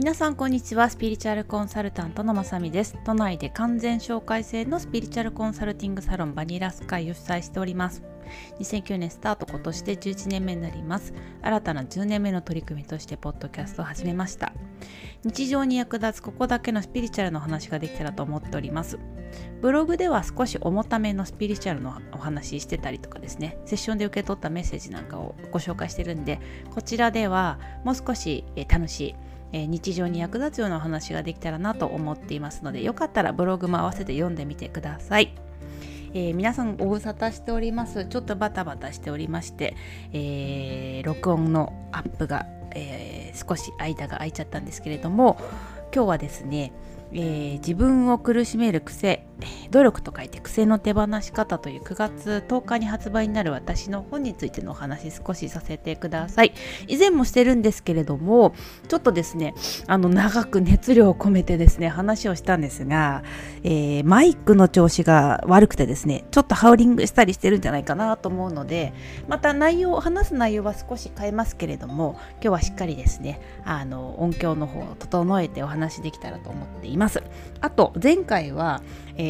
皆さんこんにちは。スピリチュアルコンサルタントのまさみです。都内で完全紹介制のスピリチュアルコンサルティングサロンバニラスカイを主催しております。2009年スタート今年で11年目になります。新たな10年目の取り組みとしてポッドキャストを始めました。日常に役立つここだけのスピリチュアルの話ができたらと思っております。ブログでは少し重ためのスピリチュアルのお話してたりとかですね。セッションで受け取ったメッセージなんかをご紹介してるんでこちらではもう少し楽しいえ日常に役立つようなお話ができたらなと思っていますのでよかったらブログも合わせて読んでみてください。えー、皆さんご無沙汰しておりますちょっとバタバタしておりまして、えー、録音のアップが、えー、少し間が空いちゃったんですけれども今日はですね、え、自分を苦しめる癖努力と書いて癖の手放し方という9月10日に発売になる私の本についてのお話少しさせてください。以前もしてるんですけれどもちょっとですねあの長く熱量を込めてですね話をしたんですが、えー、マイクの調子が悪くてですねちょっとハウリングしたりしてるんじゃないかなと思うのでまた内容話す内容は少し変えますけれども今日はしっかりですねあの音響の方を整えてお話できたらと思っています。あと前回はえー、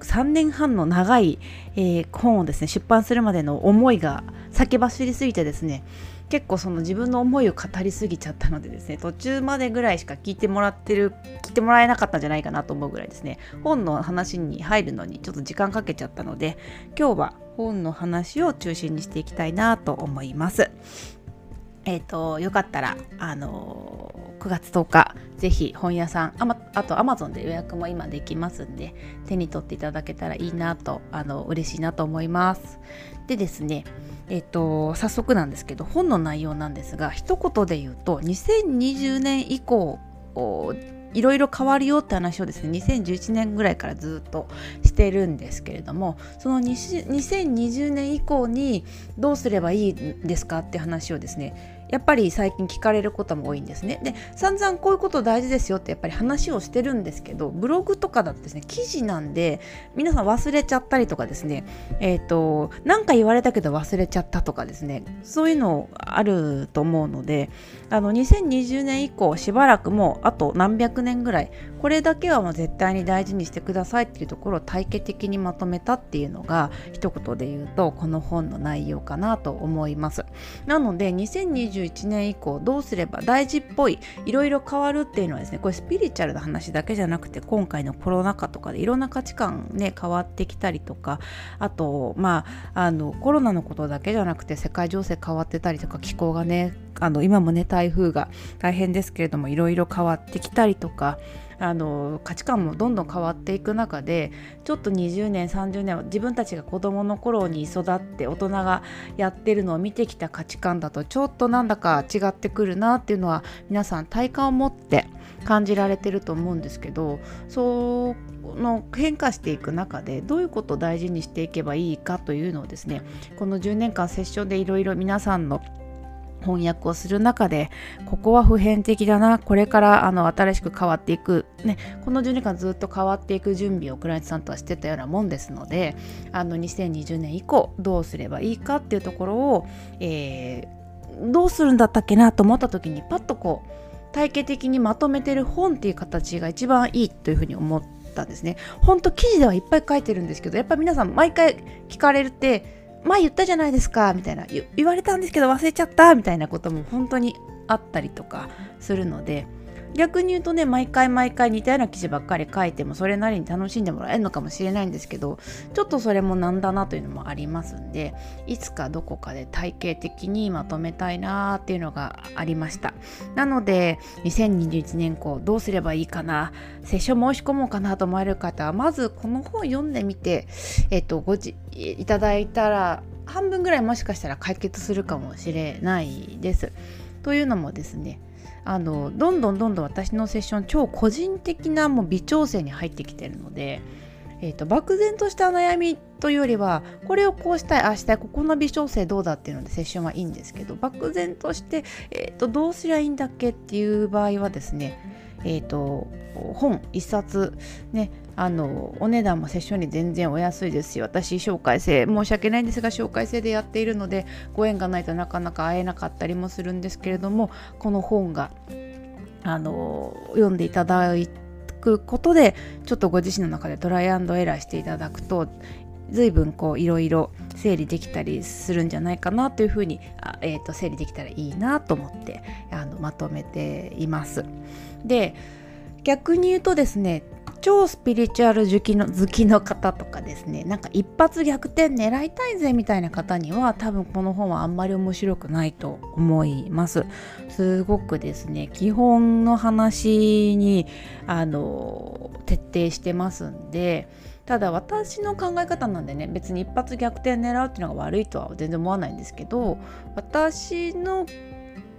3年半の長い、えー、本をですね出版するまでの思いが先走りすぎてですね結構その自分の思いを語りすぎちゃったのでですね途中までぐらいしか聞いてもらってる聞いてもらえなかったんじゃないかなと思うぐらいですね本の話に入るのにちょっと時間かけちゃったので今日は本の話を中心にしていきたいなと思います。え、ー、とよかったらあのー9月10日ぜひ本屋さんあ,、まあと Amazon で予約も今できますんで手に取っていただけたらいいなとあの嬉しいなと思います。でですねえっ、ー、と早速なんですけど本の内容なんですが一言で言うと2020年以降いろいろ変わるよって話をですね2011年ぐらいからずっとしてるんですけれどもその2020年以降にどうすればいいんですかって話をですねやっぱり最近聞かれることも多いんですね。で散々こういうこと大事ですよってやっぱり話をしてるんですけどブログとかだとですね記事なんで皆さん忘れちゃったりとかですねえっ、ー、と何か言われたけど忘れちゃったとかですねそういうのあると思うのであの2020年以降しばらくもうあと何百年ぐらいこれだけはもう絶対に大事にしてくださいっていうところを体系的にまとめたっていうのが一言で言うとこの本の内容かなと思います。なので2021年以降どうすれば大事っぽいいろいろ変わるっていうのはですねこれスピリチュアルな話だけじゃなくて今回のコロナ禍とかでいろんな価値観ね変わってきたりとかあとまああのコロナのことだけじゃなくて世界情勢変わってたりとか気候がねあの今もね台風が大変ですけれどもいろいろ変わってきたりとかあの価値観もどんどん変わっていく中でちょっと20年30年自分たちが子どもの頃に育って大人がやってるのを見てきた価値観だとちょっとなんだか違ってくるなっていうのは皆さん体感を持って感じられてると思うんですけどその変化していく中でどういうことを大事にしていけばいいかというのをですねこの10年間セッションでいろいろ皆さんの翻訳をする中でここは普遍的だなこれからあの新しく変わっていく、ね、この10年間ずっと変わっていく準備をクライアントさんとはしてたようなもんですのであの2020年以降どうすればいいかっていうところを、えー、どうするんだったっけなと思った時にパッとこう体系的にまとめてる本っていう形が一番いいというふうに思ったんですね。本当記事ではいっぱい書いてるんですけどやっぱ皆さん毎回聞かれるって前言ったじゃないですかみたいな。言われたんですけど忘れちゃったみたいなことも本当にあったりとかするので逆に言うとね毎回毎回似たような記事ばっかり書いてもそれなりに楽しんでもらえるのかもしれないんですけどちょっとそれもなんだなというのもありますんでいつかどこかで体系的にまとめたいなっていうのがありましたなので2021年後どうすればいいかなセッション申し込もうかなと思われる方はまずこの本読んでみてえっとごじいただいたら半分ぐらいもしかしたら解決するかもしれないです。というのもですねあのどんどんどんどん私のセッション超個人的なもう微調整に入ってきてるので、えーと、漠然とした悩みというよりはこれをこうしたいああしたいここの微調整どうだっていうのでセッションはいいんですけど漠然として、えーと、どうすりゃいいんだっけっていう場合はですねえーと、本1冊ねあのお値段もセッションに全然お安いですし私紹介制申し訳ないんですが紹介制でやっているのでご縁がないとなかなか会えなかったりもするんですけれどもこの本があの読んでいただくことでちょっとご自身の中でトライアンドエラーしていただくと随分こういろいろ整理できたりするんじゃないかなというふうにあ、えー、と整理できたらいいなと思ってあのまとめています。で逆に言うとですね超スピリチュアル好きの好きの方とかですねなんか一発逆転狙いたいぜみたいな方には多分この本はあんまり面白くないと思います。すごくですね基本の話にあの徹底してますんでただ私の考え方なんでね別に一発逆転狙うっていうのが悪いとは全然思わないんですけど私の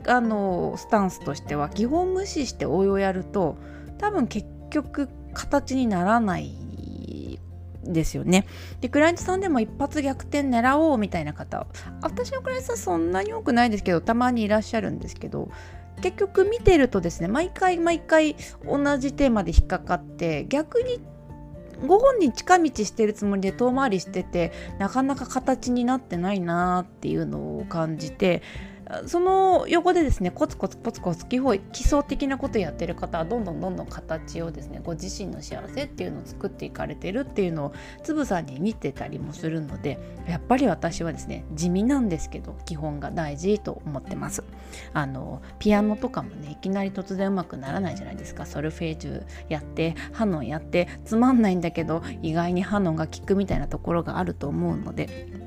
あのスタンスとしては基本無視して応用やると多分結局形にならないですよね。でクライアントさんでも一発逆転狙おうみたいな方私のクライアントさんそんなに多くないですけどたまにいらっしゃるんですけど結局見てるとですね毎回毎回同じテーマで引っかかって逆にご本人近道してるつもりで遠回りしててなかなか形になってないなーっていうのを感じてその横でですねコツコツコツコツ基本基礎的なことやってる方はどんどんどんどん形をですねご自身の幸せっていうのを作っていかれてるっていうのをつぶさんに似てたりもするのでやっぱり私はですね地味なんですけど基本が大事と思ってます。あのピアノとかもねいきなり突然うまくならないじゃないですか。ソルフェージュやってハノンやってつまんないんだけど意外にハノンが効くみたいなところがあると思うので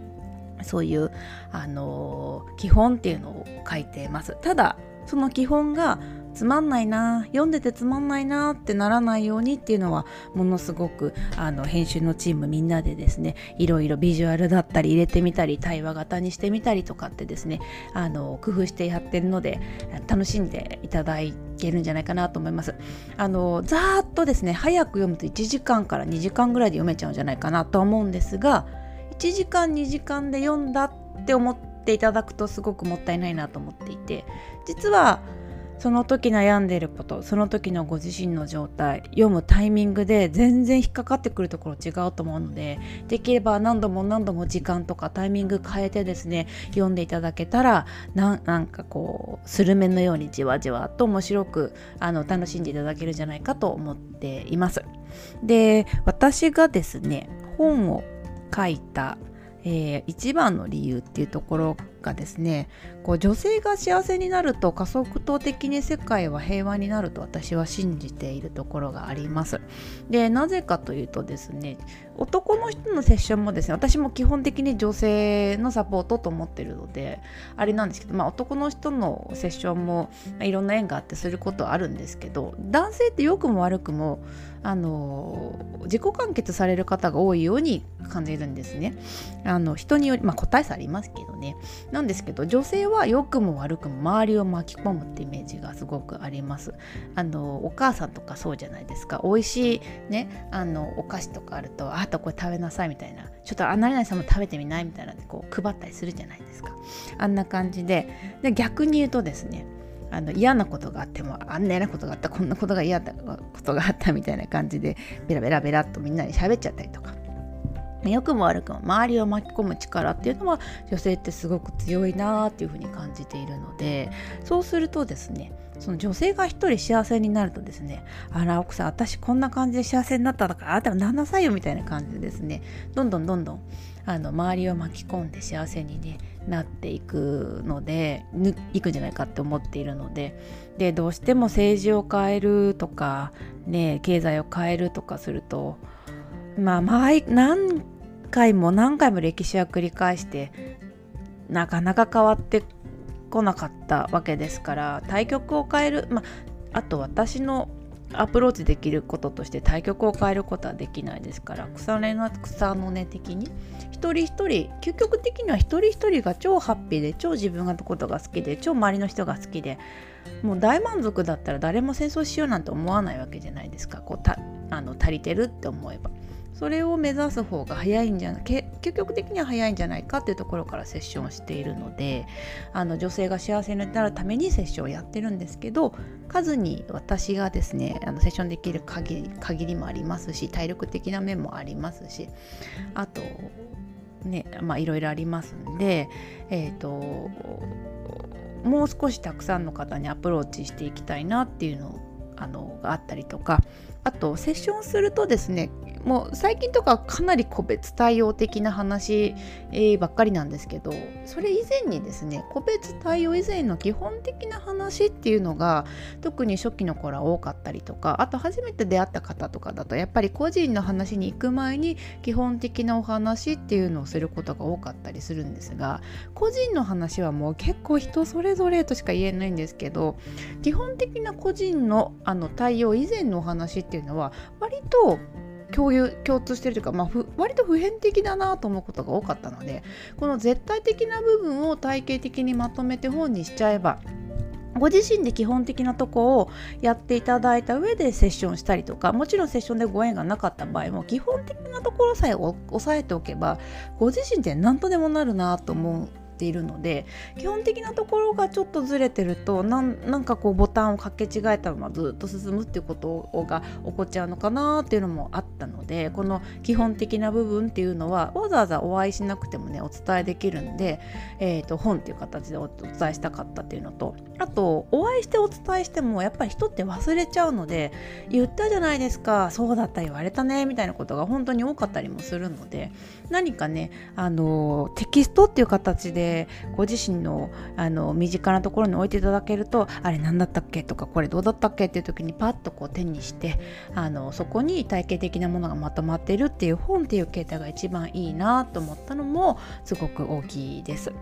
そういう、あの、基本っていうのを書いてます。ただその基本がつまんないな読んでてつまんないなってならないようにっていうのはものすごくあの編集のチームみんなでですねいろいろビジュアルだったり入れてみたり対話型にしてみたりとかってですねあの工夫してやってるので楽しんでいただけるんじゃないかなと思います。あのざーっとですね早く読むと1時間から2時間ぐらいで読めちゃうんじゃないかなと思うんですが1時間2時間で読んだって思っていただくとすごくもったいないなと思っていて実はその時悩んでいることその時のご自身の状態読むタイミングで全然引っかかってくるところ違うと思うのでできれば何度も何度も時間とかタイミング変えてですね読んでいただけたらなんかこうスルメのようにじわじわと面白くあの楽しんでいただけるんじゃないかと思っています。で私がですね本を書いた、えー、一番の理由っていうところがですねこう女性が幸せになると加速度的に世界は平和になると私は信じているところがあります。でなぜかというとですね男の人のセッションもですね私も基本的に女性のサポートと思ってるのであれなんですけど、まあ、男の人のセッションも、いろんな縁があってすることはあるんですけど男性って良くも悪くもあの自己完結される方が多いように感じるんですね。あの人により、まあ、個体差ありますけどねなんですけど女性は良くも悪くも周りを巻き込むってイメージがすごくあります。あのお母さんとかそうじゃないですか。美味しいねあのお菓子とかあるとあとこれ食べなさいみたいな。ちょっとあなりないさんも食べてみないみたいなこう配ったりするじゃないですか。あんな感じで。で逆に言うとですねあの嫌なことがあってもあんな嫌なことがあったこんなことが嫌なことがあったみたいな感じでベラベラベラっとみんなに喋っちゃったりとか。良くも悪くも周りを巻き込む力っていうのは女性ってすごく強いなっていうふうに感じているのでそうするとですねその女性が一人幸せになるとですねあら奥さん私こんな感じで幸せになっただからあなたもなんなさいよみたいな感じでですねどんどんどんどんあの周りを巻き込んで幸せに、ね、なっていくのでいくんじゃないかって思っているのででどうしても政治を変えるとか、ね、経済を変えるとかするとまあ毎何回も何回も歴史は繰り返してなかなか変わってこなかったわけですから対局を変える、まあ、あと私のアプローチできることとして対局を変えることはできないですから草根の草の根的に一人一人究極的には一人一人が超ハッピーで超自分のことが好きで超周りの人が好きでもう大満足だったら誰も戦争しようなんて思わないわけじゃないですかこうたあの足りてるって思えば。それを目指す方が早いんじゃない究極的には早いんじゃないかっていうところからセッションをしているのであの女性が幸せになるためにセッションをやってるんですけど数に私がですねあのセッションできる限り限りもありますし体力的な面もありますしあとねまあいろいろありますんでえっ、ー、ともう少したくさんの方にアプローチしていきたいなっていうのあのがあったりとかあとセッションするとですねもう最近とかかなり個別対応的な話、え、ばっかりなんですけどそれ以前にですね個別対応以前の基本的な話っていうのが特に初期の頃は多かったりとかあと初めて出会った方とかだとやっぱり個人の話に行く前に基本的なお話っていうのをすることが多かったりするんですが個人の話はもう結構人それぞれとしか言えないんですけど基本的な個人のあの対応以前のお話ってっていうのは割と共有共通してるというか、まあ、割と普遍的だなと思うことが多かったのでこの絶対的な部分を体系的にまとめて本にしちゃえばご自身で基本的なとこをやっていただいた上でセッションしたりとかもちろんセッションでご縁がなかった場合も基本的なところさえ押さえておけばご自身で何とでもなるなと思ているので基本的なところがちょっとずれてるとなんかこうボタンをかけ違えたままずっと進むっていうことが起こっちゃうのかなっていうのもあったのでこの基本的な部分っていうのはわざわざお会いしなくてもねお伝えできるんで、えー、と本っていう形でお伝えしたかったっていうのとあとお会いしてお伝えしてもやっぱり人って忘れちゃうので言ったじゃないですかそうだった言われたねみたいなことが本当に多かったりもするので何かねあのテキストっていう形でご自身のあの身近なところに置いていただけるとあれ何だったっけ？とかこれどうだったっけ？っていう時にパッとこう手にしてあのそこに体系的なものがまとまってるっていう本っていう形態が一番いいなと思ったのもすごく大きいです。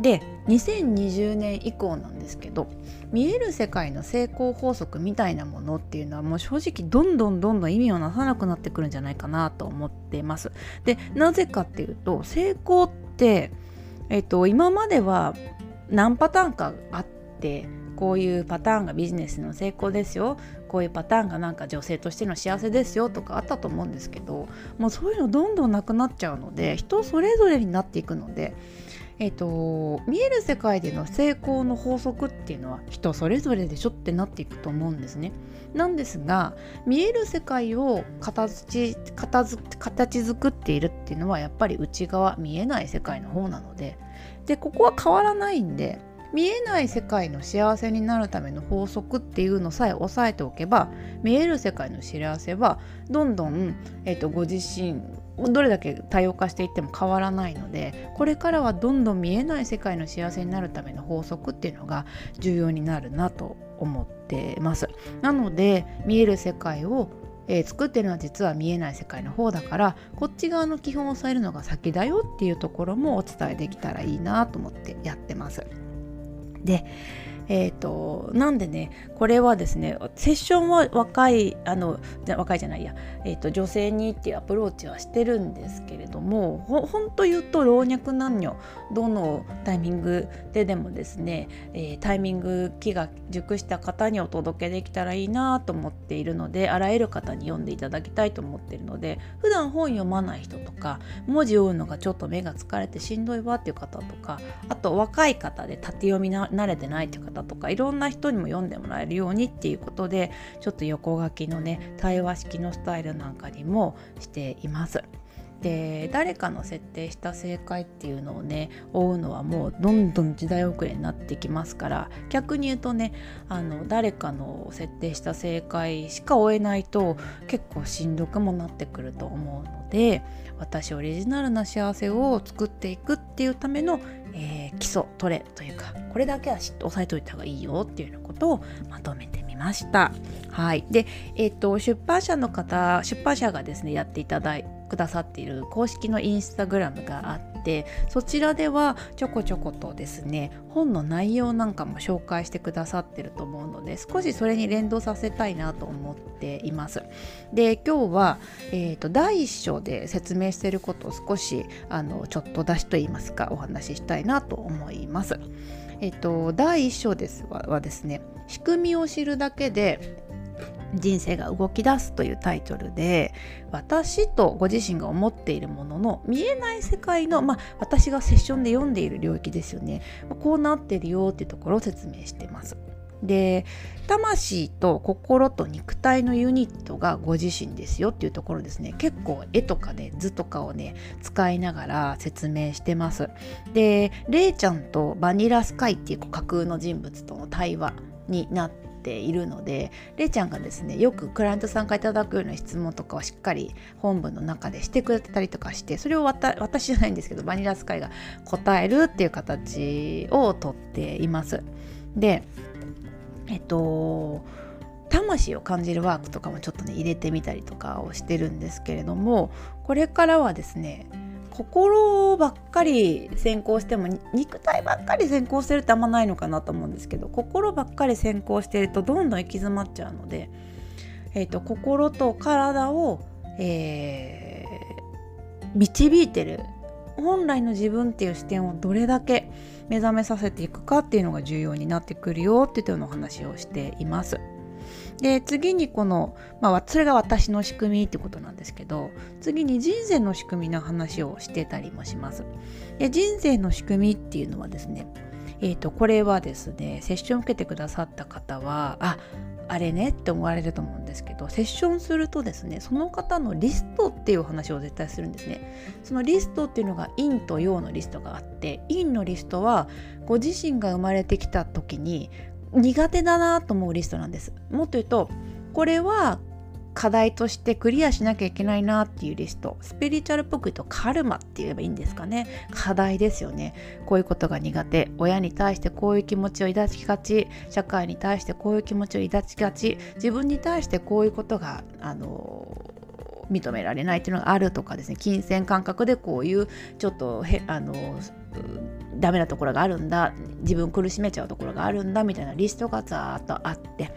で2020年以降なんですけど見える世界の成功法則みたいなものっていうのはもう正直どんどんどんどん意味をなさなくなってくるんじゃないかなと思ってます。でなぜかっていうと成功ってえっと、今までは何パターンかあってこういうパターンがビジネスの成功ですよこういうパターンがなんか女性としての幸せですよとかあったと思うんですけどもうそういうのどんどんなくなっちゃうので人それぞれになっていくので、えーと、見える世界での成功の法則っていうのは人それぞれでしょってなっていくと思うんですね。なんですが見える世界を形形形作っているっていうのはやっぱり内側見えない世界の方なのででここは変わらないんで見えない世界の幸せになるための法則っていうのさえ押さえておけば見える世界の幸せはどんどん、えーと、ご自身どれだけ多様化していっても変わらないのでこれからはどんどん見えない世界の幸せになるための法則っていうのが重要になるなと思ってます。なので見える世界をえー、作ってるのは実は見えない世界の方だからこっち側の基本を押さえるのが先だよっていうところもお伝えできたらいいなと思ってやってます。でえーと、なんでねこれはですねセッションは若いあの若いじゃないや、えーと、女性にっていうアプローチはしてるんですけれどもほほんと言うと老若男女どのタイミングででもですね、えー、タイミング期が熟した方にお届けできたらいいなと思っているのであらゆる方に読んでいただきたいと思っているので普段本読まない人とか文字を追うのがちょっと目が疲れてしんどいわっていう方とかあと若い方で縦読みな慣れてないっていう方方とかいろんな人にも読んでもらえるようにっていうことでちょっと横書きのね対話式のスタイルなんかにもしています。で誰かの設定した正解っていうのをね追うのはもうどんどん時代遅れになってきますから逆に言うとねあの誰かの設定した正解しか追えないと結構しんどくもなってくると思うので私オリジナルな幸せを作っていくっていうための、えー、基礎トレというかこれだけは押さえといた方がいいよっていうようなことをまとめてみました。はい、で、えーと、出版社の方出版社がですねやっていただいくださっている公式のインスタグラムがあってそちらではちょこちょことですね本の内容なんかも紹介してくださってると思うので少しそれに連動させたいなと思っています。で今日は、えーと、第1章で説明してることを少しあのちょっと出しといいますかお話ししたいなと思います。えっ、と第1章ですはですね仕組みを知るだけで人生が動き出すというタイトルで私とご自身が思っているものの見えない世界の、まあ、私がセッションで読んでいる領域ですよね。こうなってるよっていうところを説明してます。で魂と心と肉体のユニットがご自身ですよっていうところですね。結構絵とかで図とかをね使いながら説明してます。でレイちゃんとバニラスカイっていう架空の人物との対話になってているのでれいちゃんがですねよくクライアントさんからいただくような質問とかをしっかり本文の中でしてくれてたりとかしてそれを私じゃないんですけどバニラスカイが答えるっていう形をとっています。でえっと魂を感じるワークとかもちょっとね入れてみたりとかをしてるんですけれどもこれからはですね心ばっかり先行しても肉体ばっかり先行してるってあんまないのかなと思うんですけど心ばっかり先行してるとどんどん行き詰まっちゃうので、えーと、心と体を、えー、導いてる本来の自分っていう視点をどれだけ目覚めさせていくかっていうのが重要になってくるよっていうようなお話をしています。で次にこの、まあ、それが私の仕組みってことなんですけど次に人生の仕組みの話をしてたりもします。で人生の仕組みっていうのはですねえーと、これはですねセッション受けてくださった方はああれねって思われると思うんですけどセッションするとですねその方のリストっていう話を絶対するんですねそのリストっていうのが陰と陽のリストがあって陰のリストはご自身が生まれてきた時に苦手だなと思うリストなんです。もっと言うとこれは課題としてクリアしなきゃいけないなっていうリスト。スピリチュアルっぽく言うとカルマって言えばいいんですかね。課題ですよね。こういうことが苦手。親に対してこういう気持ちを抱きがち。社会に対してこういう気持ちを抱きがち。自分に対してこういうことがあの認められないっていうのがあるとかですね。金銭感覚でこういうちょっとへあのダメなところがあるんだ。自分苦しめちゃうところがあるんだみたいなリストがざーっとあって。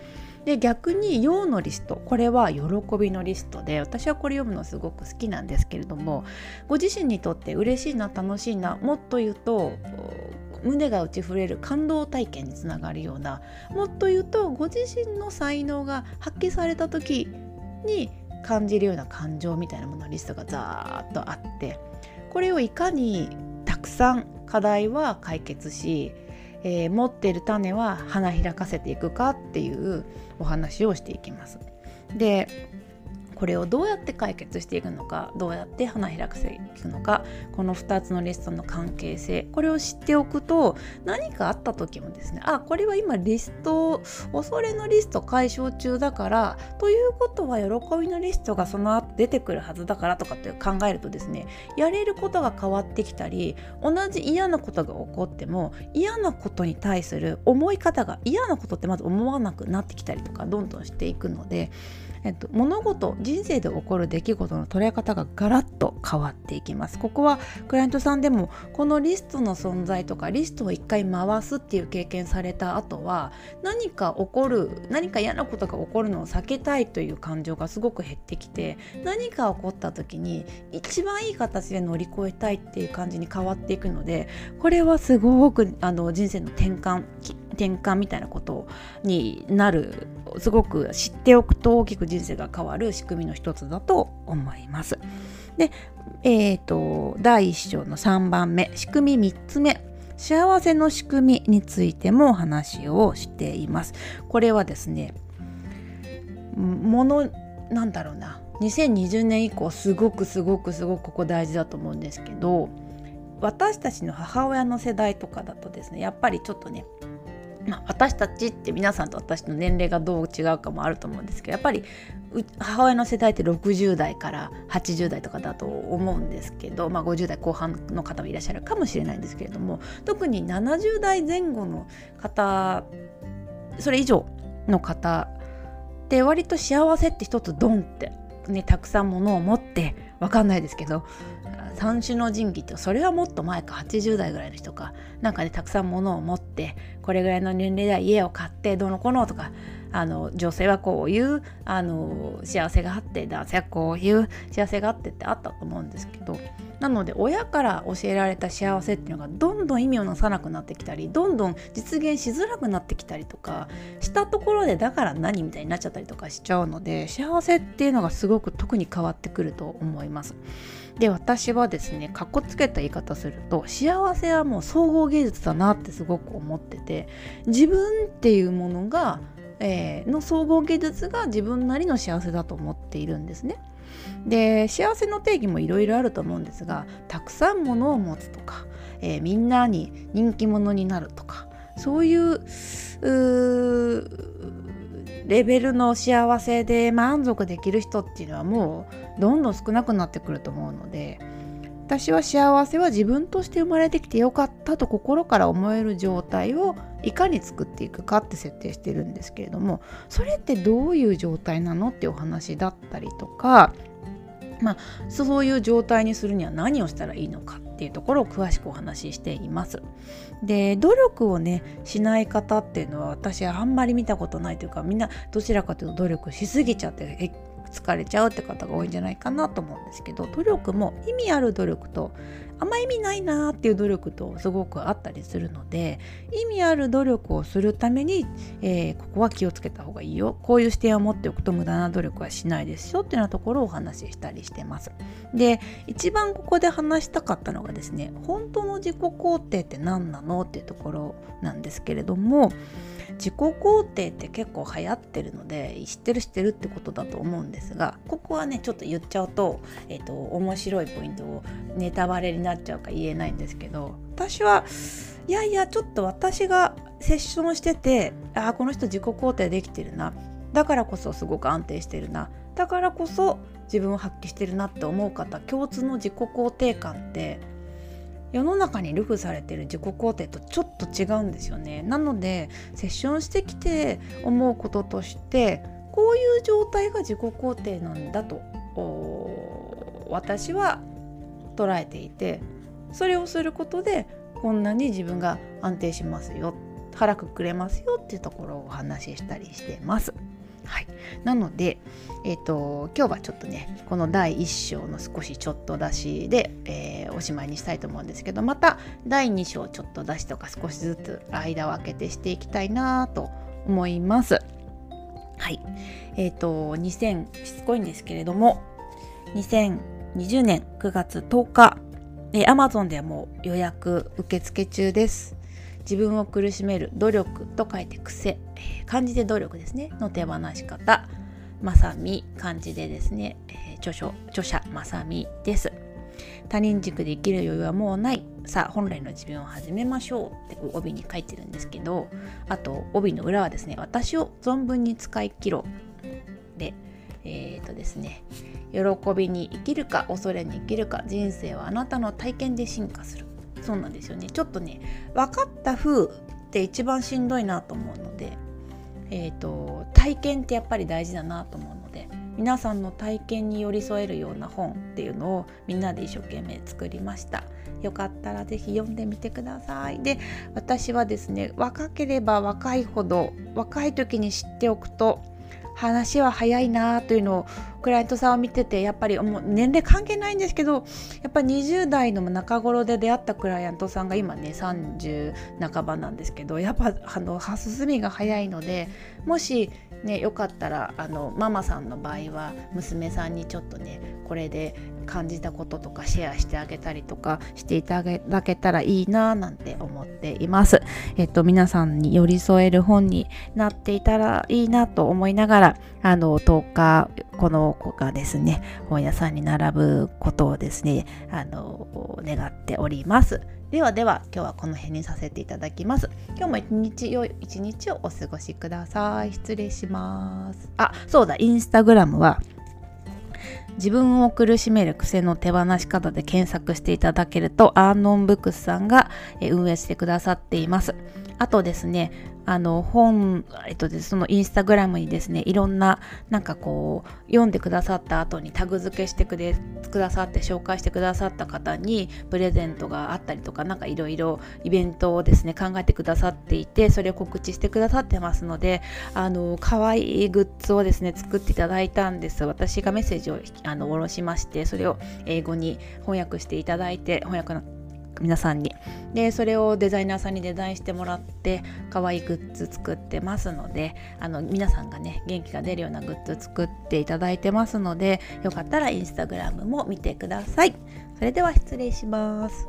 で逆に陽のリスト。これは喜びのリストで私はこれ読むのすごく好きなんですけれどもご自身にとって嬉しいな楽しいなもっと言うと胸が打ち触れる感動体験につながるようなもっと言うとご自身の才能が発揮された時に感じるような感情みたいなもののリストがザーッとあってこれをいかにたくさん課題は解決し、えー、持っている種は花開かせていくかっていうお話をしていきます。でこれをどうやって解決していくのかどうやって花開かせていくのかこの2つのリストの関係性これを知っておくと何かあった時もですねあこれは今リスト恐れのリスト解消中だからということは喜びのリストがその後出てくるはずだからとかって考えるとですねやれることが変わってきたり同じ嫌なことが起こっても嫌なことに対する思い方が嫌なことってまず思わなくなってきたりとかどんどんしていくのでえっと、物事人生で起こる出来事の捉え方がガラッと変わっていきます。ここはクライアントさんでもこのリストの存在とかリストを一回回すっていう経験された後は何か起こる何か嫌なことが起こるのを避けたいという感情がすごく減ってきて何か起こった時に一番いい形で乗り越えたいっていう感じに変わっていくのでこれはすごくあの人生の転換転換みたいなことになるすごく知っておくと大きく人生が変わる仕組みの一つだと思います。で、えーと、第1章の3番目仕組み3つ目幸せの仕組みについても話をしています。これはですねものなんだろうな2020年以降すごくすごくすごくここ大事だと思うんですけど私たちの母親の世代とかだとですねやっぱりちょっとねまあ、私たちって皆さんと私の年齢がどう違うかもあると思うんですけどやっぱり母親の世代って60代から80代とかだと思うんですけど、まあ、50代後半の方もいらっしゃるかもしれないんですけれども特に70代前後の方それ以上の方って割と幸せって一つドンって、ね、たくさんものを持って分かんないですけど三種の神器ってそれはもっと前か80代ぐらいの人かなんかねたくさん物を持ってこれぐらいの年齢では家を買ってどうのこのとかあの女性はこういうあの幸せがあって男性はこういう幸せがあってってあったと思うんですけどなので親から教えられた幸せっていうのがどんどん意味をなさなくなってきたりどんどん実現しづらくなってきたりとかしたところでだから何みたいになっちゃったりとかしちゃうので幸せっていうのがすごく特に変わってくると思います。で私はですねかっこつけた言い方すると幸せはもう総合芸術だなってすごく思ってて自分っていうものが、えー、の総合芸術が自分なりの幸せだと思っているんですね。で幸せの定義もいろいろあると思うんですがたくさんものを持つとか、えー、みんなに人気者になるとかそういうレベルの幸せで満足できる人っていうのはもうどんどん少なくなってくると思うので私は幸せは自分として生まれてきてよかったと心から思える状態をいかに作っていくかって設定してるんですけれどもそれってどういう状態なのっていうお話だったりとかまあそういう状態にするには何をしたらいいのかっていうところを詳しくお話ししています。で努力をねしない方っていうのは私はあんまり見たことないというかみんなどちらかというと努力しすぎちゃって疲れちゃうって方が多いんじゃないかなと思うんですけど努力も意味ある努力とあんま意味ないなーっていう努力とすごくあったりするので意味ある努力をするために、えー、ここは気をつけた方がいいよこういう視点を持っておくと無駄な努力はしないですよっていうようなところをお話ししたりしてます。で一番ここで話したかったのがですね本当の自己肯定って何なのっていうところなんですけれども自己肯定って結構流行ってるので知ってる知ってるってことだと思うんですがここはねちょっと言っちゃうと,、えーと、面白いポイントをネタバレになっちゃうか言えないんですけど私はいやいやちょっと私がセッションしててああこの人自己肯定できてるな。だからこそすごく安定してるな。だからこそ自分を発揮してるなって思う方共通の自己肯定感って世の中に流布されてる自己肯定とちょっと違うんですよねなのでセッションしてきて思うこととしてこういう状態が自己肯定なんだと私は捉えていてそれをすることでこんなに自分が安定しますよ腹くくれますよっていうところをお話ししたりしてます。はい、なので、えーと、今日はちょっとねこの第1章の少しちょっと出しで、えー、おしまいにしたいと思うんですけどまた第2章ちょっと出しとか少しずつ間を空けてしていきたいなと思います。はい。えっ、ー、と、2000、しつこいんですけれども、2020年9月10日、えー、Amazon ではもう予約受付中です。自分を苦しめる努力と書いて癖、えー、漢字で努力ですね。の手放し方。まさみ。漢字でですね、えー、著書。著者。まさみです。他人軸で生きる余裕はもうない。さあ本来の自分を始めましょう。って帯に書いてるんですけど。あと帯の裏はですね。私を存分に使い切ろう。でえっ、ー、とですね。喜びに生きるか恐れに生きるか人生はあなたの体験で進化する。そうなんですよね。ちょっとね分かった風って一番しんどいなと思うので、えーと、体験ってやっぱり大事だなと思うので皆さんの体験に寄り添えるような本っていうのをみんなで一生懸命作りました。よかったら是非読んでみてください。で私はですね若ければ若いほど若い時に知っておくと話は早いなというのをクライアントさんを見ててやっぱりもう年齢関係ないんですけどやっぱ20代の中頃で出会ったクライアントさんが今ね30半ばなんですけどやっぱあの進みが早いのでもしねよかったらあのママさんの場合は娘さんにちょっとねこれで感じたこととかシェアしてあげたりとかしていただけたらいいななんて思っています。えっと皆さんに寄り添える本になっていたらいいなと思いながらあの10日この子がですね本屋さんに並ぶことをですねあの願っております。ではでは今日はこの辺にさせていただきます。今日も一日良い一日をお過ごしください。失礼します。あ、そうだ、インスタグラムは自分を苦しめる癖の手放し方で検索していただけるとアーノンブックスさんが運営してくださっています。あとですねあの本、えっと、そのインスタグラムにですねいろんななんかこう読んでくださった後にタグ付けしてくれくださって紹介してくださった方にプレゼントがあったりとか何かいろいろイベントをですね考えてくださっていてそれを告知してくださってますのであの可愛いグッズをですね作っていただいたんです。私がメッセージをあの下ろしましてそれを英語に翻訳していただいて翻訳の皆さんに。でそれをデザイナーさんにデザインしてもらって可愛いグッズ作ってますのであの皆さんがね元気が出るようなグッズ作っていただいてますのでよかったらインスタグラムも見てください。それでは失礼します。